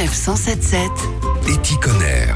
Sanef 177. Éticonner.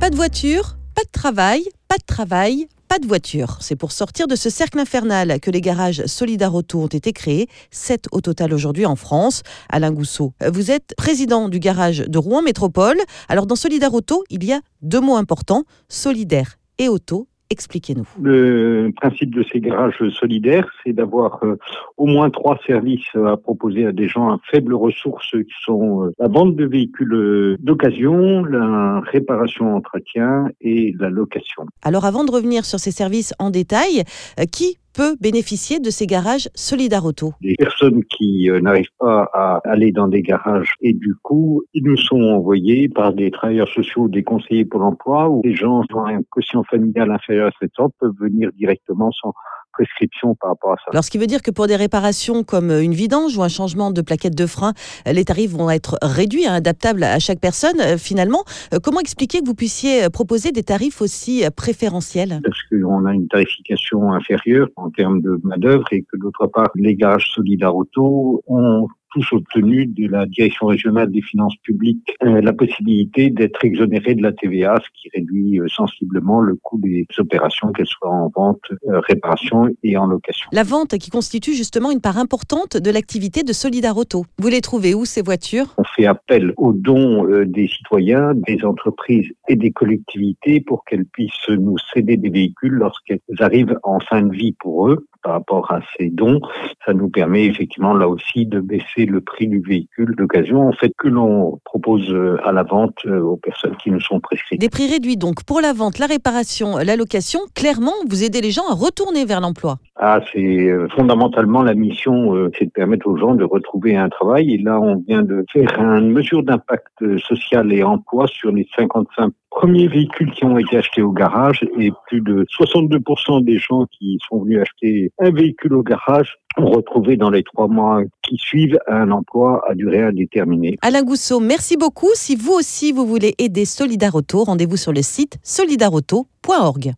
Pas de voiture, pas de travail, pas de travail, pas de voiture. C'est pour sortir de ce cercle infernal que les garages Solidarauto ont été créés, sept au total aujourd'hui en France. Alain Gousseau, vous êtes président du garage de Rouen Métropole. Alors dans Solidarauto, il y a deux mots importants, solidaire et auto. Expliquez-nous. Le principe de ces garages solidaires, c'est d'avoir euh, au moins trois services à proposer à des gens à faibles ressources qui sont euh, la vente de véhicules euh, d'occasion, la réparation entretien et la location. Alors avant de revenir sur ces services en détail, euh, qui peut bénéficier de ces garages Solidarauto Les personnes qui euh, n'arrivent pas à aller dans des garages et du coup, ils nous sont envoyés par des travailleurs sociaux, des conseillers pour l'emploi ou des gens qui ont un quotient familial inférieur à 700 peuvent venir directement sans prescription par rapport à ça. Alors, ce qui veut dire que pour des réparations comme une vidange ou un changement de plaquette de frein, euh, les tarifs vont être réduits, hein, adaptables à chaque personne. Euh, Finalement, euh, comment expliquer que vous puissiez euh, proposer des tarifs aussi euh, préférentiels? Parce qu'on a une tarification inférieure en termes de main-d'œuvre et que d'autre part, les garages solidaires auto ont tous obtenu de la direction régionale des finances publiques euh, la possibilité d'être exonérés de la TVA, ce qui réduit euh, sensiblement le coût des opérations, qu'elles soient en vente, euh, réparation et en location. La vente qui constitue justement une part importante de l'activité de Solidarauto. Vous les trouvez où ces voitures? On fait appel aux dons des citoyens, des entreprises et des collectivités pour qu'elles puissent nous céder des véhicules lorsqu'elles arrivent en fin de vie pour eux. Par rapport à ces dons, ça nous permet effectivement là aussi de baisser le prix du véhicule d'occasion, en fait, que l'on propose euh, à la vente euh, aux personnes qui nous sont prescrites. Des prix réduits donc pour la vente, la réparation, la location. Clairement, vous aidez les gens à retourner vers l'emploi. Ah, c'est euh, fondamentalement la mission, euh, c'est de permettre aux gens de retrouver un travail. Et là, on vient de faire une mesure d'impact euh, social et emploi sur les 55 premiers véhicules qui ont été achetés au garage et plus de 62% des gens qui sont venus acheter un véhicule au garage ont retrouvé dans les trois mois qui suivent un emploi à durée indéterminée. Alain Gousseau, merci beaucoup. Si vous aussi vous voulez aider Solidarauto, rendez-vous sur le site solidarauto.org.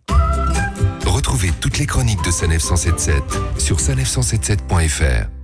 Retrouvez toutes les chroniques de Sanef 177 sur sanef177.fr.